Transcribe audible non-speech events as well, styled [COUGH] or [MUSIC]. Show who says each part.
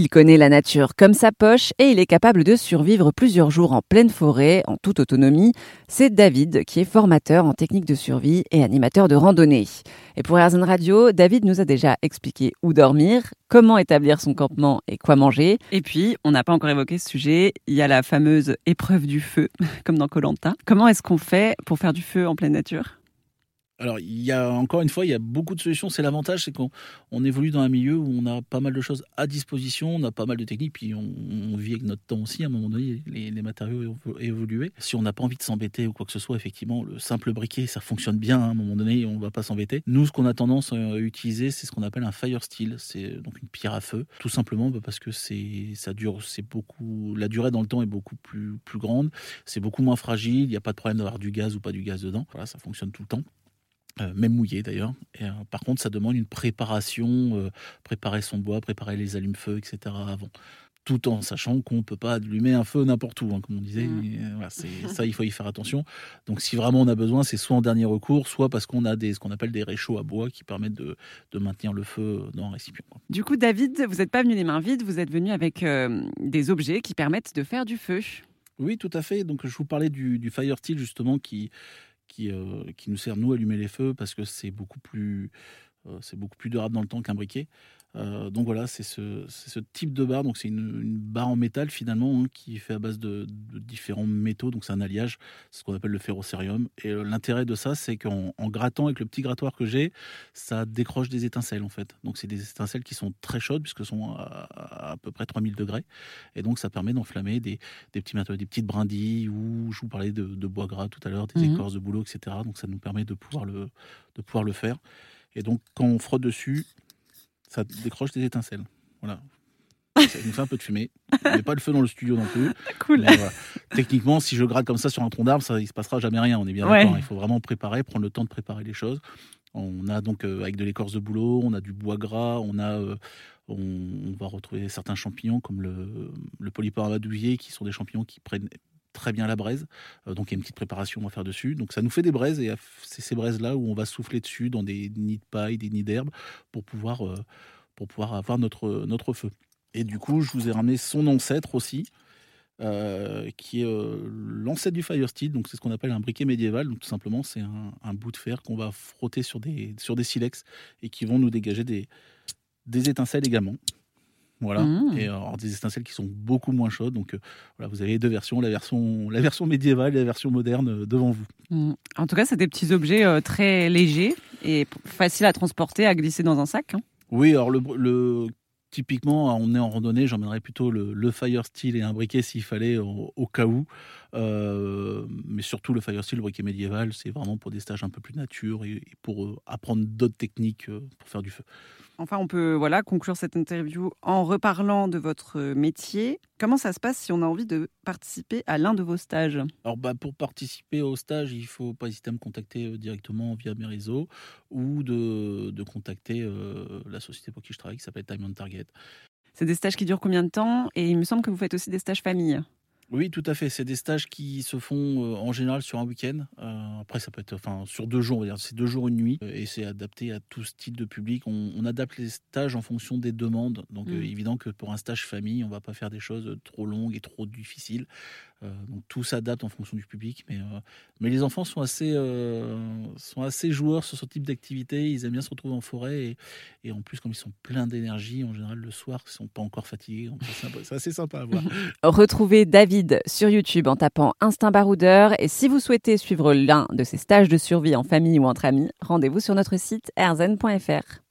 Speaker 1: Il connaît la nature comme sa poche et il est capable de survivre plusieurs jours en pleine forêt, en toute autonomie. C'est David qui est formateur en technique de survie et animateur de randonnée. Et pour Airzen Radio, David nous a déjà expliqué où dormir, comment établir son campement et quoi manger. Et puis, on n'a pas encore évoqué ce sujet, il y a la fameuse épreuve du feu, [LAUGHS] comme dans Colanta. Comment est-ce qu'on fait pour faire du feu en pleine nature?
Speaker 2: Alors, il y a encore une fois, il y a beaucoup de solutions. C'est l'avantage, c'est qu'on on évolue dans un milieu où on a pas mal de choses à disposition, on a pas mal de techniques, puis on, vit avec notre temps aussi. À un moment donné, les, matériaux ont évolué. Si on n'a pas envie de s'embêter ou quoi que ce soit, effectivement, le simple briquet, ça fonctionne bien. À un moment donné, on ne va pas s'embêter. Nous, ce qu'on a tendance à utiliser, c'est ce qu'on appelle un fire steel. C'est donc une pierre à feu, tout simplement bah, parce que c'est ça dure, c'est beaucoup, la durée dans le temps est beaucoup plus plus grande. C'est beaucoup moins fragile. Il n'y a pas de problème d'avoir du gaz ou pas du gaz dedans. Voilà, ça fonctionne tout le temps. Euh, même mouillé d'ailleurs. Euh, par contre, ça demande une préparation, euh, préparer son bois, préparer les allumes-feu, etc. avant. Tout en sachant qu'on ne peut pas allumer un feu n'importe où, hein, comme on disait. Mmh. [LAUGHS] ça, il faut y faire attention. Donc, si vraiment on a besoin, c'est soit en dernier recours, soit parce qu'on a des, ce qu'on appelle des réchauds à bois qui permettent de, maintenir le feu dans un récipient.
Speaker 1: Du coup, David, vous n'êtes pas venu les mains vides, vous êtes venu avec des objets qui permettent de faire du feu.
Speaker 2: Oui, tout à fait. Donc, je vous parlais du, du Fire Steel, justement, qui, qui, euh, qui nous sert, nous, à allumer les feux parce que c'est beaucoup plus c'est beaucoup plus durable dans le temps qu'un briquet. Euh, donc voilà, c'est ce, ce, type de barre. Donc c'est une, barre en métal finalement hein, qui est fait à base de, différents métaux. Donc c'est un alliage, ce qu'on appelle le ferrocérium. Et euh, l'intérêt de ça, c'est qu'en grattant avec le petit grattoir que j'ai, ça décroche des étincelles en fait. Donc c'est des étincelles qui sont très chaudes puisque sont à, à, peu près 3000 degrés. Et donc ça permet d'enflammer des, des, petits matériaux, des petites brindilles ou je vous parlais de, bois gras tout à l'heure, des mmh écorces de boulot, etc. Donc ça nous permet de pouvoir le, de pouvoir le faire. Et donc, quand on frotte dessus, ça décroche des étincelles. Voilà. Ça nous fait un peu de fumée. On met pas le feu dans le studio non plus. [LAUGHS]
Speaker 1: Cool.
Speaker 2: Techniquement, si je gratte comme ça sur un tronc d'arbre, ça, il se passera jamais rien. On est bien d'accord. Il faut vraiment préparer, prendre le temps de préparer les choses. On a donc euh, avec de l'écorce de bouleau, on a du bois gras, on a, euh, on, va retrouver certains champignons comme le, le qui sont des champignons qui prennent très bien la braise. Euh, donc il y a une petite préparation à faire dessus. Donc ça nous fait des braises et c'est ces braises-là où on va souffler dessus dans des nids de paille, des nids d'herbe pour pouvoir, euh, pour pouvoir avoir notre, notre feu. Et du coup, je vous ai ramené son ancêtre aussi. Euh, qui est l'ancêtre du fire steel, donc c'est ce qu'on appelle un briquet médiéval. Donc tout simplement, c'est un, bout de fer qu'on va frotter sur des, sur des silex et qui vont nous dégager des, des étincelles également. Voilà. Mmh. Et alors, des étincelles qui sont beaucoup moins chaudes. Donc euh, voilà, vous avez deux versions, la version, la version médiévale et la version moderne euh, devant vous.
Speaker 1: Mmh. En tout cas, c'est des petits objets euh, très légers et faciles à transporter, à glisser dans un sac. Hein.
Speaker 2: Oui, alors le, le, typiquement, on est en randonnée, j'emmènerais plutôt le, fire steel et un briquet s'il fallait au, cas où. mais surtout le fire steel, le briquet médiéval, c'est vraiment pour des stages un peu plus nature et pour apprendre d'autres techniques pour faire du feu.
Speaker 1: Enfin, on peut voilà conclure cette interview en reparlant de votre métier. Comment ça se passe si on a envie de participer à l'un de vos stages?
Speaker 2: Alors, bah, pour participer au stage, il faut pas hésiter à me contacter euh, directement via mes réseaux ou de, contacter euh, la société pour qui je travaille qui s'appelle Time on Target.
Speaker 1: C'est des stages qui durent combien de temps? Et il me semble que vous faites aussi des stages famille.
Speaker 2: Oui, tout à fait. C'est des stages qui se font euh, en général sur un week-end. Euh, après, ça peut être enfin, sur deux jours, c'est deux jours, une nuit. Euh, et c'est adapté à tout style de public. On, adapte les stages en fonction des demandes. Donc, mmh. évident que pour un stage famille, on ne va pas faire des choses trop longues et trop difficiles. Euh, donc tout s'adapte en fonction du public, mais, euh, mais les enfants sont assez, euh, sont assez joueurs sur ce type d'activité. Ils aiment bien se retrouver en forêt et, et en plus, comme ils sont pleins d'énergie, en général le soir, ils sont pas encore fatigués. C'est assez sympa à voir. [LAUGHS]
Speaker 1: Retrouvez David sur YouTube en tapant Instinct Baroudeur et si vous souhaitez suivre l'un de ces stages de survie en famille ou entre amis, rendez-vous sur notre site erzen.fr.